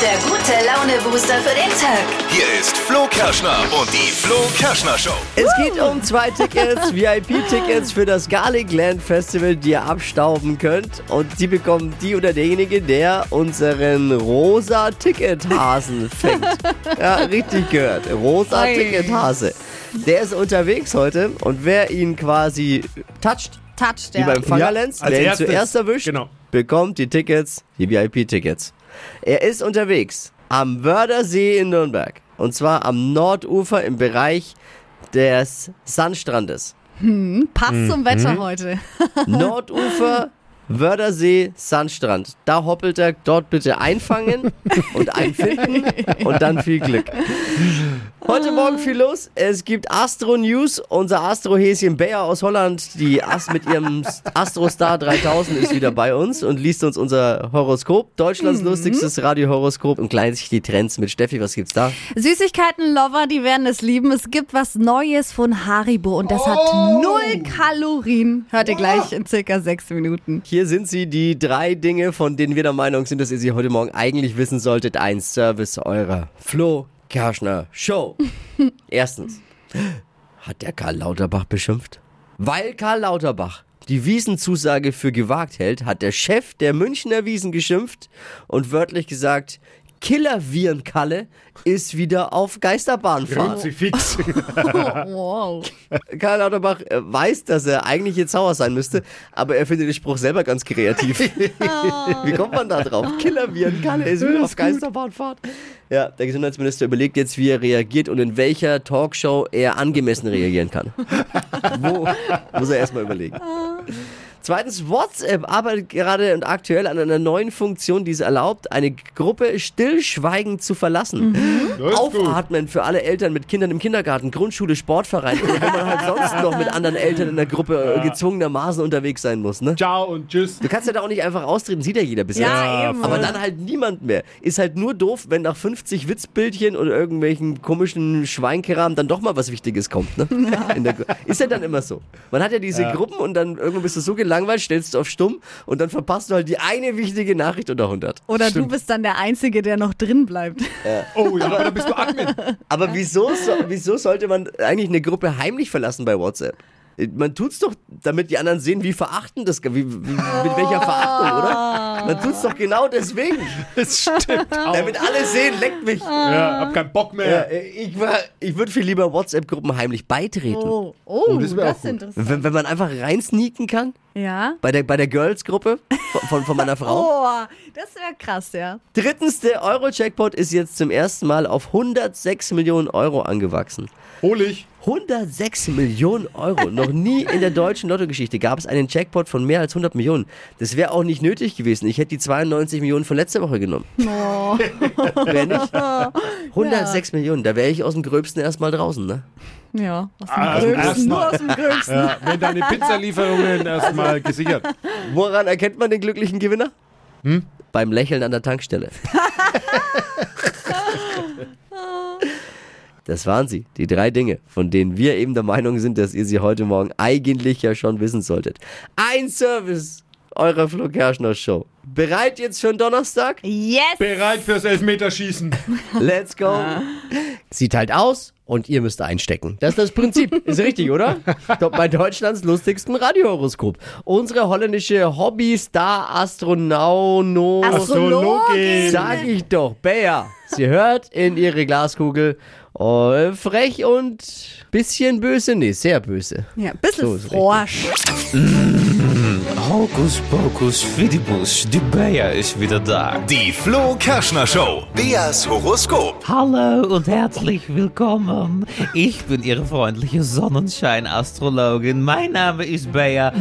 der gute Laune-Booster für den Tag. Hier ist Flo Kerschner und die Flo Kerschner Show. Es geht um zwei Tickets, VIP-Tickets für das Garlic Land Festival, die ihr abstauben könnt. Und die bekommen die oder derjenige, der unseren rosa Tickethasen fängt. Ja, richtig gehört. Rosa Oi. Tickethase. Der ist unterwegs heute und wer ihn quasi toucht, Touch, wie der. beim Fangerlenz, als wer ihn zuerst erwischt, Genau. bekommt die Tickets, die VIP-Tickets. Er ist unterwegs am Wördersee in Nürnberg. Und zwar am Nordufer im Bereich des Sandstrandes. Passt zum Wetter heute. Nordufer, Wördersee, Sandstrand. Da hoppelt er, dort bitte einfangen und einfinden und dann viel Glück. Heute Morgen viel los. Es gibt Astro News. Unser Astro-Häschen Bayer aus Holland, die Ast mit ihrem Astrostar 3000 ist wieder bei uns und liest uns unser Horoskop. Deutschlands lustigstes Radiohoroskop und gleich sich die Trends mit Steffi. Was gibt's da? Süßigkeiten-Lover, die werden es lieben. Es gibt was Neues von Haribo und das hat null Kalorien. Hört ihr gleich in circa sechs Minuten. Hier sind sie, die drei Dinge, von denen wir der Meinung sind, dass ihr sie heute Morgen eigentlich wissen solltet. Ein Service eurer Flo Kerschner Show. Erstens, hat der Karl Lauterbach beschimpft? Weil Karl Lauterbach die Wiesenzusage für gewagt hält, hat der Chef der Münchner Wiesen geschimpft und wörtlich gesagt, Killer-Viren-Kalle ist wieder auf Geisterbahnfahrt. Kruzifix. Wow. Karl Lauterbach äh, weiß, dass er eigentlich jetzt sauer sein müsste, aber er findet den Spruch selber ganz kreativ. Wie kommt man da drauf? Killerviren, Kalle ist wieder auf Geisterbahnfahrt. Ja, der Gesundheitsminister überlegt jetzt, wie er reagiert und in welcher Talkshow er angemessen reagieren kann. Wo muss er erstmal überlegen. Zweitens, WhatsApp arbeitet gerade und aktuell an einer neuen Funktion, die es erlaubt, eine Gruppe stillschweigend zu verlassen. Das ist gut. Aufatmen für alle Eltern mit Kindern im Kindergarten, Grundschule, Sportverein oder wo man halt sonst noch mit anderen Eltern in der Gruppe äh, gezwungenermaßen unterwegs sein muss. Ne? Ciao und tschüss. Du kannst ja da auch nicht einfach austreten, sieht ja jeder bis Ja, jetzt. eben. Aber dann halt niemand mehr. Ist halt nur doof, wenn nach 50 Witzbildchen oder irgendwelchen komischen Schweinkram dann doch mal was Wichtiges kommt. Ne? In der, Gru- ist ja dann immer so. Man hat ja diese Gruppen und dann irgendwo bist du so gelangweilt, stellst du auf stumm und dann verpasst du halt die eine wichtige Nachricht unter 100. Oder du bist dann der Einzige, der noch drin bleibt. Oh ja, aber da bist du Admin. Aber wieso, so, wieso sollte man eigentlich eine Gruppe heimlich verlassen bei WhatsApp? Man tut's doch, damit die anderen sehen, wie verachtend das, wie, wie, mit welcher Verachtung, oder? Man tut's doch genau deswegen. Das stimmt auch. Damit alle sehen, leckt mich. Ja, hab keinen Bock Ja, mehr. ich war, ich würde viel lieber WhatsApp-Gruppen heimlich beitreten. Oh, oh, das das, auch ist interessant. Wenn, wenn man einfach reinsneaken kann, Ja. bei der, bei der Girls-Gruppe von, von, von meiner Frau. Oh, das wäre krass, ja. Drittens, der Euro-Jackpot ist jetzt zum ersten Mal auf 106 Millionen Euro angewachsen. Hol ich. 106 Millionen Euro. Noch nie in der deutschen Lottogeschichte gab es einen Jackpot von mehr als 100 Millionen. Das wäre auch nicht nötig gewesen. Ich hätte die 92 Millionen von letzter Woche genommen. Wäre nicht. 106 Millionen, da wäre ich aus dem Gröbsten erstmal draußen, ne? Ja, aus dem Ah, Gröbsten, nur Mal. aus dem Gröbsten. Ja, wenn deine Pizzalieferungen erstmal gesichert. Woran erkennt man den glücklichen Gewinner? Beim Lächeln an der Tankstelle. Das waren sie, die drei Dinge, von denen wir eben der Meinung sind, dass ihr sie heute Morgen eigentlich ja schon wissen solltet. Ein Service eurer Flo Kerschner Show. Bereit jetzt für den Donnerstag? Yes! Bereit fürs Elfmeterschießen. Let's go. Sieht halt aus und ihr müsst einstecken. Das ist das Prinzip. Ist richtig, oder? Doch bei Deutschlands lustigsten Radiohoroskop. Unsere holländische Hobby-Star-Astronauno. Astrologin. Sag ich doch, Bea. Sie hört in ihre Glaskugel. Oh, frech und bisschen böse. Nee, sehr böse. Ja, bisschen So forsch. Hokus pokus fidibus, die Bea ist wieder da. Die Flo Kerschner Show. Beas Horoskop. Hallo und herzlich willkommen. Ich bin Ihre freundliche Sonnenschein-Astrologin. Mein Name ist Bea,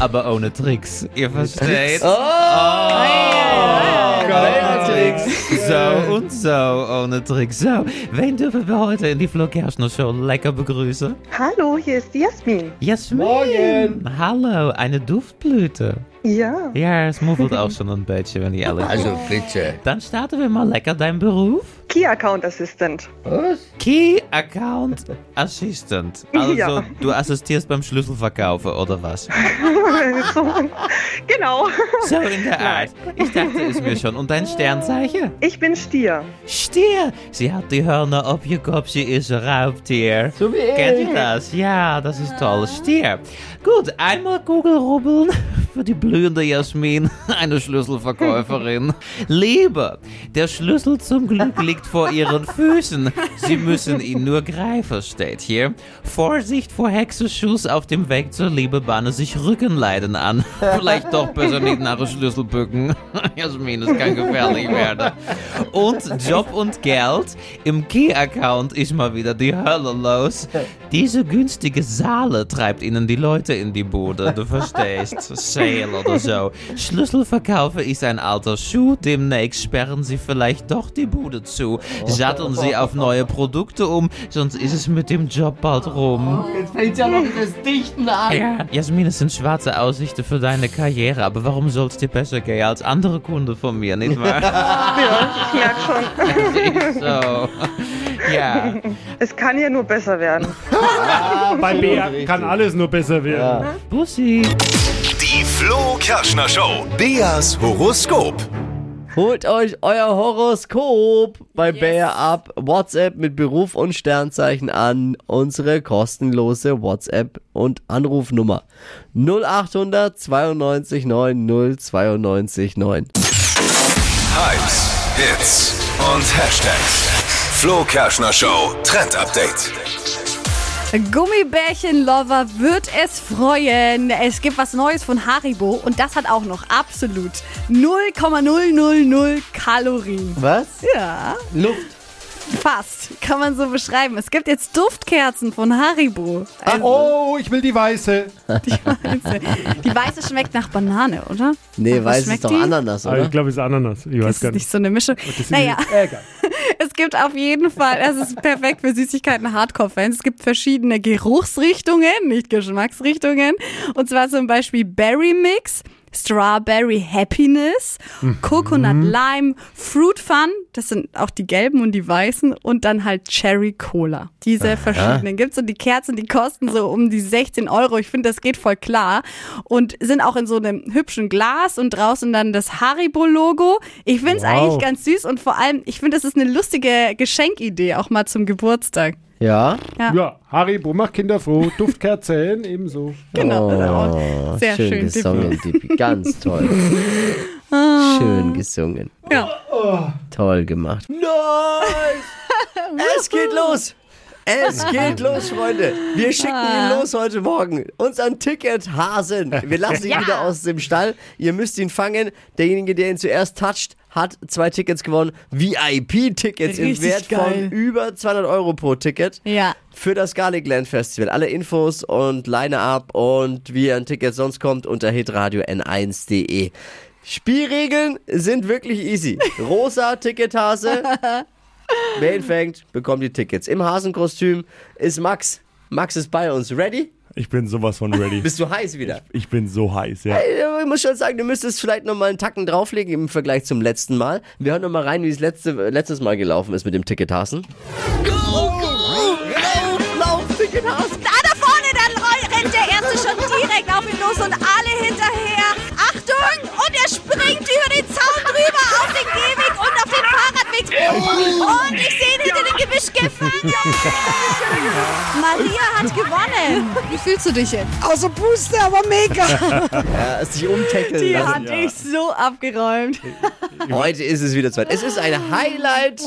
aber ohne Tricks. Ihr versteht? Bea-Tricks. So und so, ohne Tricks. So, wen dürfen wir heute in die Flo Kerschner Show lecker begrüßen? Hallo, hier ist die Jasmin. Jasmin. Morgen. Hallo, eine Duftblüte. Ja, Ja, es muffelt auch schon ein beetje, wenn ich ehrlich bin. Also bitte. Dann starten wir mal lecker dein Beruf. Key Account Assistant. Was? Key Account Assistant. Also Ja. du assistierst beim Schlüsselverkaufen oder was? so, genau. So in der Art. Ich dachte es mir schon. Und dein Sternzeichen? Ich bin Stier. Stier. Sie hat die Hörner auf ihr Kopf. Sie ist ein Raubtier. So wie Kennt ich. ihr das? Ja, das ist toll. Stier. Gut, einmal Kugel rubbeln für die blühende Jasmin, eine Schlüsselverkäuferin. Liebe, der Schlüssel zum Glück liegt vor ihren Füßen. Sie müssen ihn nur greifen, steht hier. Vorsicht vor Hexenschuss auf dem Weg zur Liebe bahne sich Rückenleiden an. Vielleicht doch besser nicht nach dem Schlüssel bücken. Jasmin, es kann gefährlich werden. Und Job und Geld. Im Key-Account ist mal wieder die Hölle los. Diese günstige Saale treibt ihnen die Leute in die Bude, du verstehst. Sale oder so. Schlüsselverkaufe ist ein alter Schuh. Demnächst sperren sie vielleicht doch die Bude zu. Satteln sie auf neue Produkte um, sonst ist es mit dem Job bald rum. Jetzt fängt ja noch das Dichten an. Ja, Jasmin, es sind schwarze Aussichten für deine Karriere, aber warum soll es dir besser gehen als andere Kunden von mir, nicht wahr? Ja, ich merke schon. So. Ja. Es kann ja nur besser werden. Bei Bea kann alles nur besser werden. Bussi. Flo Kerschner Show. Beas Horoskop. Holt euch euer Horoskop bei Bayer ab. WhatsApp mit Beruf und Sternzeichen an. Unsere kostenlose WhatsApp und Anrufnummer 0800 92 9 092 9. Hypes, Hits und Hashtags. Flo Kerschner Show Trend Update. Gummibärchen-Lover wird es freuen. Es gibt was Neues von Haribo und das hat auch noch absolut 0,000 Kalorien. Was? Ja, Luft. fast. Kann man so beschreiben. Es gibt jetzt Duftkerzen von Haribo. Also, Oh, ich will die weiße. die, weiße, die weiße schmeckt nach Banane, oder? Nee, Was weiß ist schmeckt doch die? Ananas, Ah, oder? Ich glaube, es ist Ananas. Ich Das weiß ist gar nicht nicht. so eine Mischung. Das ist Naja, egal. Es gibt auf jeden Fall, es ist perfekt für Süßigkeiten Hardcore-Fans. Es gibt verschiedene Geruchsrichtungen, nicht Geschmacksrichtungen. Und zwar zum Beispiel Berry Mix, Strawberry Happiness, Coconut Lime, Fruit Fun, das sind auch die gelben und die weißen, und dann halt Cherry Cola. Diese verschiedenen gibt's und die Kerzen, die kosten so um die 16 Euro. Ich finde, das geht voll klar. Und sind auch in so einem hübschen Glas und draußen dann das Haribo-Logo. Ich finde es Wow. eigentlich ganz süß und vor allem, ich finde, das ist eine lustige Geschenkidee, auch mal zum Geburtstag. Ja. Ja. Ja, Haribo macht Kinder froh. Duftkerzen ebenso. Genau. das ist auch Oh, sehr schön, schön, gesungen, Dippi. Ganz toll. schön gesungen. Ja. Toll gemacht. Nice! es geht los! Es geht los, Freunde. Wir schicken ihn los heute Morgen. Unseren Tickethasen. Wir lassen ihn Ja. wieder aus dem Stall. Ihr müsst ihn fangen. Derjenige, der ihn zuerst toucht, hat zwei Tickets gewonnen. VIP-Tickets im Wert geil. von über 200 Euro pro Ticket. Ja. Für das Garlic Land Festival. Alle Infos und Line-Up und wie ihr an Tickets sonst kommt unter hitradio n1.de. Spielregeln sind wirklich easy. Rosa Tickethase. Wer ihn fängt, bekommt die Tickets. Im Hasenkostüm ist Max. Max ist bei uns. Ready? Ich bin sowas von ready. Bist du heiß wieder? Ich bin so heiß, ja. Ey, Ich muss schon sagen, du müsstest vielleicht nochmal einen Tacken drauflegen im Vergleich zum letzten Mal. Wir hören nochmal rein, wie es letzte, letztes Mal gelaufen ist mit dem Tickethasen. Lauf, lauf, Tickethasen! Da, da vorne, dann rennt der Erste schon direkt auf ihn los und Und ich sehe ihn hinter dem Gebüsch gefangen. Maria hat gewonnen. Wie fühlst du dich jetzt? Außer Puste, aber mega. Er ist sich umtackeln Die lassen. hat dich so abgeräumt. Heute ist es wieder Zeit. Es ist ein Highlight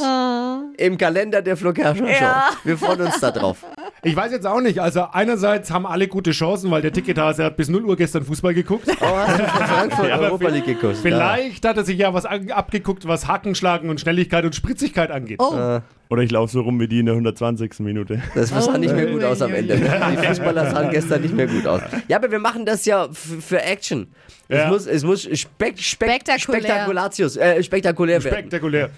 im Kalender der Flo Kerschner Show. Ja. Wir freuen uns da drauf. Ich weiß jetzt auch nicht. Also einerseits haben alle gute Chancen, weil der Tickethase hat bis 0 Uhr gestern Fußball geguckt. Oh, du von Frankfurt Ja, aber Europa League geguckt? Vielleicht hat er sich ja was abgeguckt, was Hackenschlagen und Schnelligkeit und Spritzigkeit angeht. Oh, Oder ich laufe so rum wie die in der 120. Minute. Das sah nicht mehr gut Oh, aus am Ende. Die Fußballer sahen gestern nicht mehr gut aus. Ja, aber wir machen das ja für Action. Es Ja. muss, es muss spek spek Spektakulär. spektakulatius, äh, spektakulär werden. Spektakulär.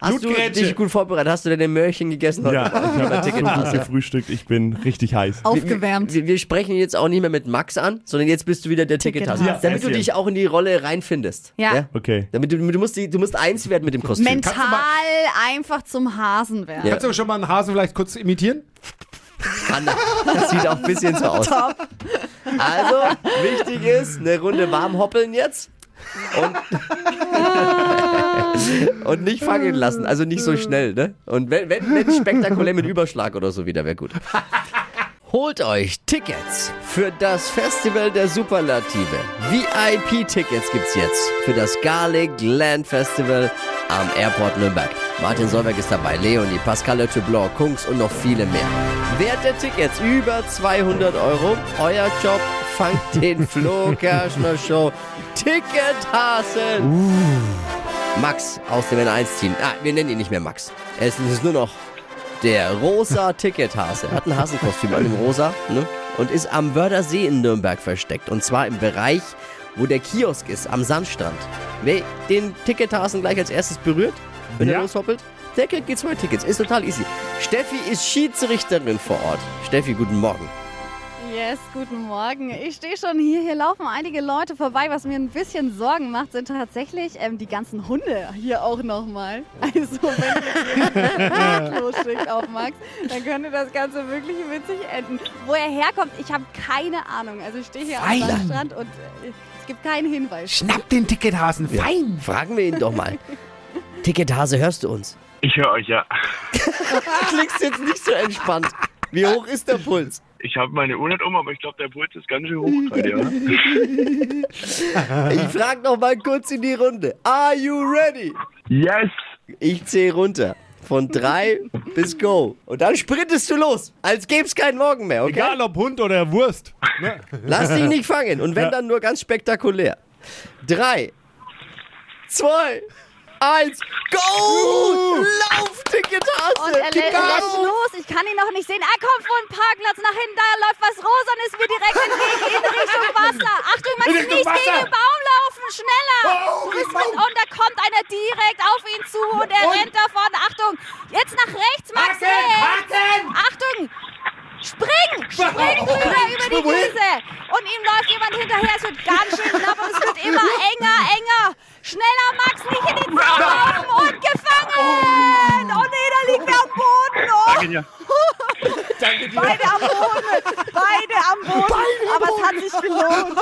Hast du dich gut vorbereitet? Hast du deine Möhrchen gegessen heute? Ja, ich habe so gut gefrühstückt. Ich bin richtig heiß. Aufgewärmt. Wir, wir sprechen ihn jetzt auch nicht mehr mit Max an, sondern jetzt bist du wieder der Tickethase. Tickethase. Damit du Ja, dich auch in die Rolle reinfindest. Ja. Okay. Damit du, du, musst die, du musst eins werden mit dem Kostüm. Mental einfach zum Hasen werden. Ja. Kannst du schon mal einen Hasen vielleicht kurz imitieren? Kann. Das sieht auch ein bisschen so aus. Also, wichtig ist, eine Runde warm hoppeln jetzt. Und, und nicht fangen lassen, also nicht so schnell, ne? Und wenn, wenn, wenn spektakulär mit Überschlag oder so wieder, wäre gut. Holt euch Tickets für das Festival der Superlative. VIP-Tickets gibt's jetzt für das Garlic Land Festival am Airport Nürnberg. Martin Solberg ist dabei, Leonie, Pascal Le Blanc, Kungs und noch viele mehr. Wert der Tickets über 200 Euro. Euer Job, fangt den Flo Kerschner Show Tickethasen. Max aus dem N1-Team. Ah, wir nennen ihn nicht mehr Max. Er ist, es ist nur noch der rosa Tickethase. Er hat ein Hasenkostüm an dem rosa ne? und ist am Wörthersee in Nürnberg versteckt. Und zwar im Bereich, wo der Kiosk ist, am Sandstrand. Wer den Tickethasen gleich als erstes berührt, wenn er Ja. loshoppelt, der kriegt zwei Tickets. Ist total easy. Steffi ist Schiedsrichterin vor Ort. Steffi, guten Morgen. Yes, guten Morgen. Ich stehe schon hier. Hier laufen einige Leute vorbei. Was mir ein bisschen Sorgen macht, sind tatsächlich ähm, die ganzen Hunde hier auch nochmal. Also, wenn ihr jetzt losschickt auf Max, dann könnte das Ganze wirklich witzig enden. Wo er herkommt, ich habe keine Ahnung. Also, ich stehe hier am Fein. Sandstrand und äh, es gibt keinen Hinweis. Schnapp den Tickethasen. Fein. Fragen wir ihn doch mal. Tickethase, hörst du uns? Ich höre euch ja. Du klingst jetzt nicht so entspannt. Wie hoch ist der Puls? Ich habe meine Uhr nicht um, aber ich glaube, der Puls ist ganz schön hoch gerade, ja. Ich frag noch mal kurz in die Runde. Are you ready? Yes! Ich zähle runter. Von drei bis go. Und dann sprintest du los, als gäbe es keinen Morgen mehr, okay? Egal ob Hund oder Wurst. Ne? Lass dich nicht fangen. Und wenn dann nur ganz spektakulär. Drei, zwei, eins, go! Lauf, Tickethase! Und er lässt, lässt los. Ich kann ihn noch nicht sehen. Er kommt von Parkplatz nach hinten. Da läuft was Rosanes mir direkt entgegen in Richtung Wasser. Achtung, man In nicht gegen den Baum laufen. Schneller. Oh, Du bist mit, und da kommt einer direkt auf ihn zu und er rennt davon. Achtung, jetzt nach rechts, Max. Achtung. Spring! Spring rüber über die Wiese! Und ihm läuft jemand hinterher. Es wird ganz schön knapp und es wird immer enger, enger. Schneller, Max, nicht in die Zeit laufen und gefangen! Oh nee, da liegt er am Boden! Oh. Danke dir. Beide am Boden! Beide am Boden! Aber es hat sich gelohnt.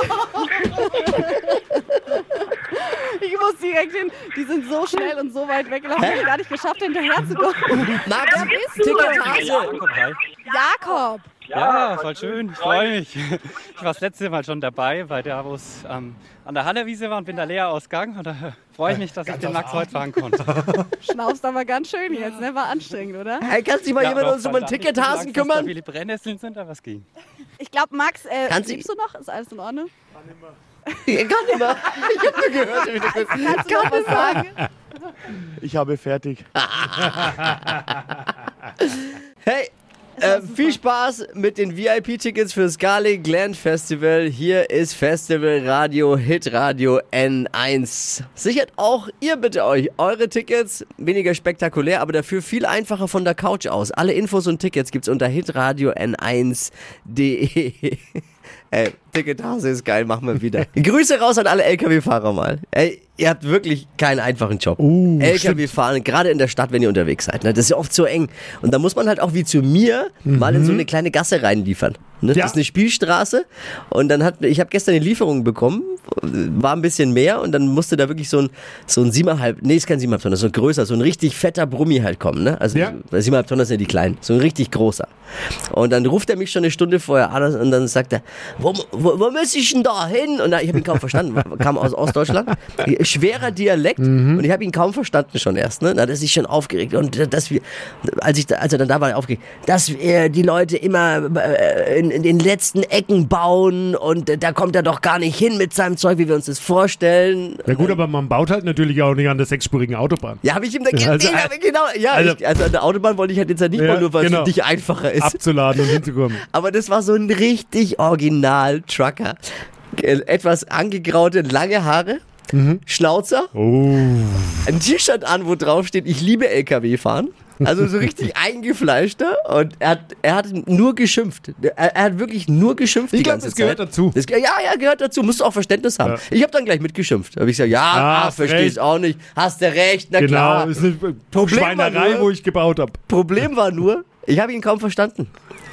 Ich muss direkt hin. Die sind so schnell und so weit weggelaufen, ich habe gar nicht geschafft, hinterher zu kommen. Max, du? Tickethase! Jakob! Ja, voll schön, ich freue mich. Ich war das letzte Mal schon dabei, bei der, wo es ähm, an der Hallerwiese war und bin da leer ausgegangen. Und da freue ich mich, dass ich den Max heute fahren konnte. Schnaufst aber ganz schön jetzt, ne? War anstrengend, oder? Hey, kannst du dich mal Ja, jemand uns um einen da Tickethasen Da kümmern? viele Brennnesseln sind, aber es ging. Ich glaube, Max, äh, Kannst du- liebst du noch? Ist alles in Ordnung? Ich kann nicht mehr. Ich hab nur gehört. wie du das- Kannst du noch was sagen? Ich habe fertig. Hey, äh, viel Spaß mit den VIP-Tickets fürs Garlic Land Festival. Hier ist Festival Radio Hit Radio N1. Sichert auch ihr bitte euch eure Tickets. Weniger spektakulär, aber dafür viel einfacher von der Couch aus. Alle Infos und Tickets gibt's unter hitradio n1.de. Ey, Tickethase ist geil, machen wir wieder. Grüße raus an alle LKW-Fahrer mal. Ey, ihr habt wirklich keinen einfachen Job. Uh, LKW fahren, gerade in der Stadt, wenn ihr unterwegs seid. Ne? Das ist ja oft so eng. Und da muss man halt auch wie zu mir mal in so eine kleine Gasse reinliefern. Ne? Ja. Das ist eine Spielstraße. Und dann hat, ich habe gestern eine Lieferung bekommen, war ein bisschen mehr und dann musste da wirklich so ein, so ein siebeneinhalb, nee, ist kein siebeneinhalb Tonnen, so ein größer, so ein richtig fetter Brummi halt kommen. Ne? Also Ja. weil siebeneinhalb Tonnen sind ja die kleinen, so ein richtig großer. Und dann ruft er mich schon eine Stunde vorher an und dann sagt er, wo, wo, wo muss ich denn da hin? Und ich habe ihn kaum verstanden, kam aus Ostdeutschland. Schwerer Dialekt und ich habe ihn kaum verstanden schon erst. Ne? Da hat er sich schon aufgeregt. Und dass wir, als, ich, da- als er dann da war, aufgeregt, dass wir die Leute immer äh, in, in den letzten Ecken bauen und äh, da kommt er doch gar nicht hin mit seinem Zeug, wie wir uns das vorstellen. Ja gut, aber man baut halt natürlich auch nicht an der sechsspurigen Autobahn. Ja, habe ich ihm da Also, also, genau, ja, also- ich, also an der Autobahn wollte ich halt jetzt ja nicht Ja, mal nur, weil es genau. für dich einfacher ist. Abzuladen und hinzukommen. Aber das war so ein richtig original Trucker. Etwas angegraute, lange Haare. Schnauzer, Oh. ein T-Shirt an, wo drauf steht, ich liebe LKW fahren. Also so richtig eingefleischter und er hat, er hat nur geschimpft. Er, er hat wirklich nur geschimpft Ich die glaub, ganze das Zeit. gehört dazu. Das, ja, ja, gehört dazu. Musst du auch Verständnis haben. Ja. Ich habe dann gleich mitgeschimpft. Habe ich gesagt, ja, Ah, ah, verstehe ich auch nicht. Hast du recht, na Genau, klar. ist eine Problem Schweinerei, nur- wo ich gebaut habe. Problem war nur, ich habe ihn kaum verstanden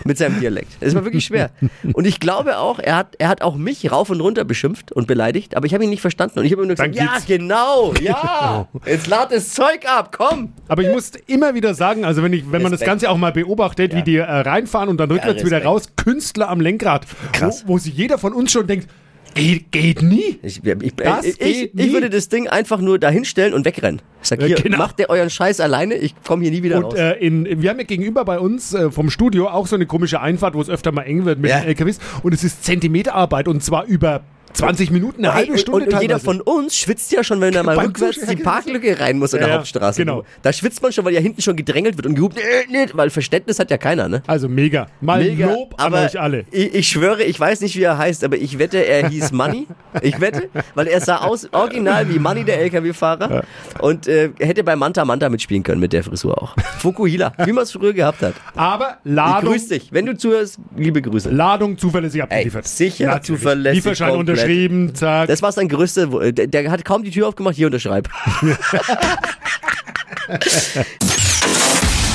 mit seinem Dialekt. Es war wirklich schwer. Und ich glaube auch, er hat, er hat auch mich rauf und runter beschimpft und beleidigt, aber ich habe ihn nicht verstanden. Und ich habe ihm nur gesagt, ja, genau, ja, jetzt lad das Zeug ab, komm. Aber ich muss immer wieder sagen, also wenn, ich, wenn man das. Ganze auch mal beobachtet, wie die äh, reinfahren und dann rückwärts wieder Respekt. raus, Künstler am Lenkrad, Krass. Wo, wo sich jeder von uns schon denkt, geht, geht nie. Ich, ich, Das ich, geht ich, nie. ich würde das Ding einfach nur dahinstellen und wegrennen. Ich sag, Ja, hier, genau. macht ihr euren Scheiß alleine, ich komme hier nie wieder raus. Und äh, in, wir haben ja gegenüber bei uns äh, vom Studio auch so eine komische Einfahrt, wo es öfter mal eng wird mit Ja. den LKWs. Und es ist Zentimeterarbeit und zwar über 20 Minuten, eine halbe und, Stunde und, und jeder von uns schwitzt ja schon, wenn er mal Beim rückwärts die Parklücke rein muss in Ja, der ja, Hauptstraße. genau. Da schwitzt man schon, weil ja hinten schon gedrängelt wird und gehupt, äh, weil Verständnis hat ja keiner, ne? Also mega. Mal Mega, Lob an aber euch alle. Ich, ich schwöre, ich weiß nicht, wie er heißt, aber ich wette, er hieß Money. Ich wette, weil er sah aus original wie Money, der LKW-Fahrer. Und äh, hätte bei Manta Manta mitspielen können mit der Frisur auch. Fukuhila, wie man es früher gehabt hat. Aber Ich Ladung, grüß dich. Wenn du zuhörst, liebe Grüße. Ladung zuverlässig abgeliefert. sicher, Natürlich. zuverlässig, Lieferschein. Unterschrieben, zack. Das war sein größte. wo- Der, der hat kaum die Tür aufgemacht, hier unterschreib.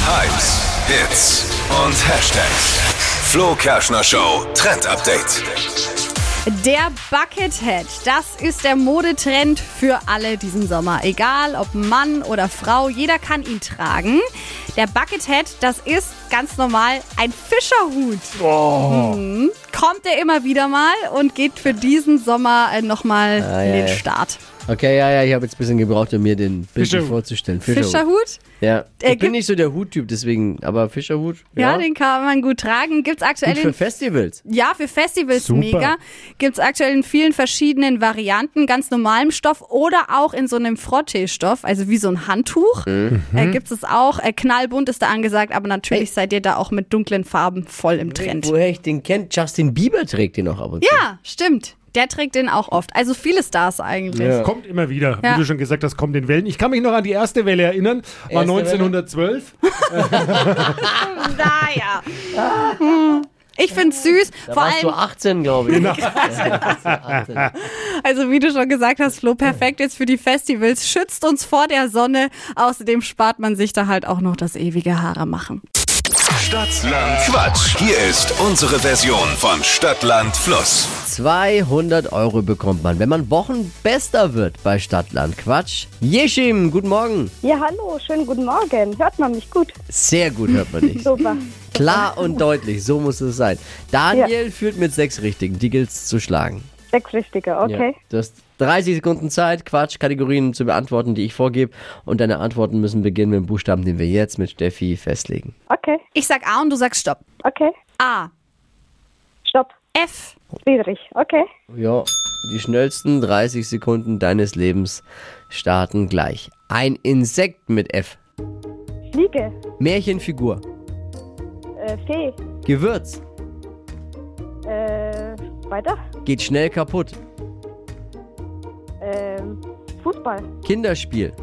Hypes, Hits und Hashtags. Flo Kerschner Show Trend Update. Der Buckethead, das ist der Modetrend für alle diesen Sommer. Egal ob Mann oder Frau, jeder kann ihn tragen. Der Buckethead, das ist ganz normal ein Fischerhut. Mhm. Kommt er immer wieder mal und geht für diesen Sommer äh, nochmal Ah, in den. Start. Okay, ja, ja, ich habe jetzt ein bisschen gebraucht, um mir den Bild Fischerhut. vorzustellen. Fischerhut? Ja. Er Ich bin nicht so der Huttyp, deswegen, aber Fischerhut. Ja, den kann man gut tragen. Gibt's aktuell Gut für in Festivals. Ja, für Festivals Super. mega. Gibt's aktuell in vielen verschiedenen Varianten, ganz normalem Stoff oder auch in so einem Frotteestoff, also wie so ein Handtuch. Mhm. Äh, gibt's es auch. Äh, knallbunt ist da angesagt, aber natürlich Hey. seid ihr da auch mit dunklen Farben voll im Trend. Woher ich den kenne, Justin Bieber trägt den auch ab und zu. Ja, stimmt. Der trägt den auch oft. Also viele Stars eigentlich. Ja. Kommt immer wieder, Ja. wie du schon gesagt hast, kommt in Wellen. Ich kann mich noch an die erste Welle erinnern, war Erste Welle? 1912. Naja. Ich find's süß. Da Vor warst du allem, 18, glaube ich. Genau. also wie du schon gesagt hast, Flo, perfekt jetzt für die Festivals. Schützt uns vor der Sonne. Außerdem spart man sich da halt auch noch das ewige Haare machen. Stadtland Quatsch. Hier ist unsere Version von Stadtland Fluss. 200 Euro bekommt man, wenn man Wochenbester wird bei Stadtland Quatsch. Yeshim, guten Morgen. Ja, hallo, schönen guten Morgen. Hört man mich gut? Sehr gut hört man dich. Super. Klar und deutlich, so muss es sein. Daniel führt mit sechs Richtigen, die gilt's zu schlagen. Sechs Richtige, okay. Ja, du hast 30 Sekunden Zeit, Quatsch-Kategorien zu beantworten, die ich vorgebe. Und deine Antworten müssen beginnen mit dem Buchstaben, den wir jetzt mit Steffi festlegen. Okay, Ich sag A und du sagst Stopp. okay. A. Stopp. F. Friedrich, okay. Ja, die schnellsten 30 Sekunden deines Lebens starten gleich. Ein Insekt mit F. Fliege. Märchenfigur. Äh, Fee. Gewürz. Äh, weiter. Geht schnell kaputt. Ähm, Fußball. Kinderspiel.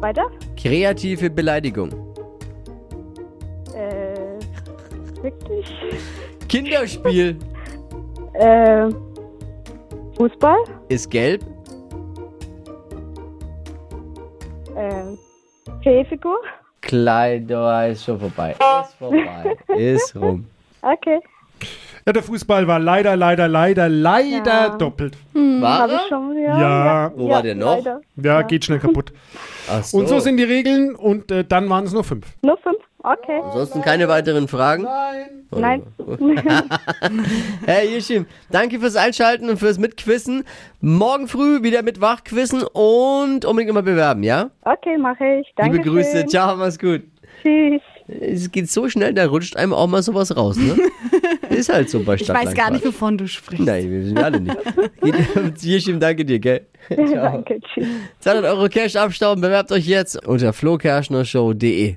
Weiter. Kreative Beleidigung. Wirklich. Kinderspiel. Äh, Fußball. Ist gelb. Äh, Feefigur. Kleider ist schon vorbei. Ist vorbei. Ist rum. Okay. Ja, der Fußball war leider, leider, leider, leider Ja. doppelt. War Habe ich er? schon, ja. Ja. Wo war der noch? Leider. Ja, geht schnell kaputt. Ach so. Und so sind die Regeln und äh, dann waren es nur fünf. Nur fünf? Okay. Ansonsten keine weiteren Fragen? Nein. Hey Yeshim, danke fürs Einschalten und fürs Mitquissen. Morgen früh wieder mit Wachquissen und unbedingt immer bewerben, ja? okay, mache ich. Danke. Liebe Grüße, ciao, mach's gut. Tschüss. Es geht so schnell, da rutscht einem auch mal sowas raus, ne? Ist halt so bei Ich Stadtland weiß gar nicht, wovon du sprichst. Nein, wir wissen wir alle nicht. Yeshim, danke dir, gell? Ciao. Danke, tschüss. 200 Euro Cash abstauben, bewerbt euch jetzt unter flokerschnershow.de.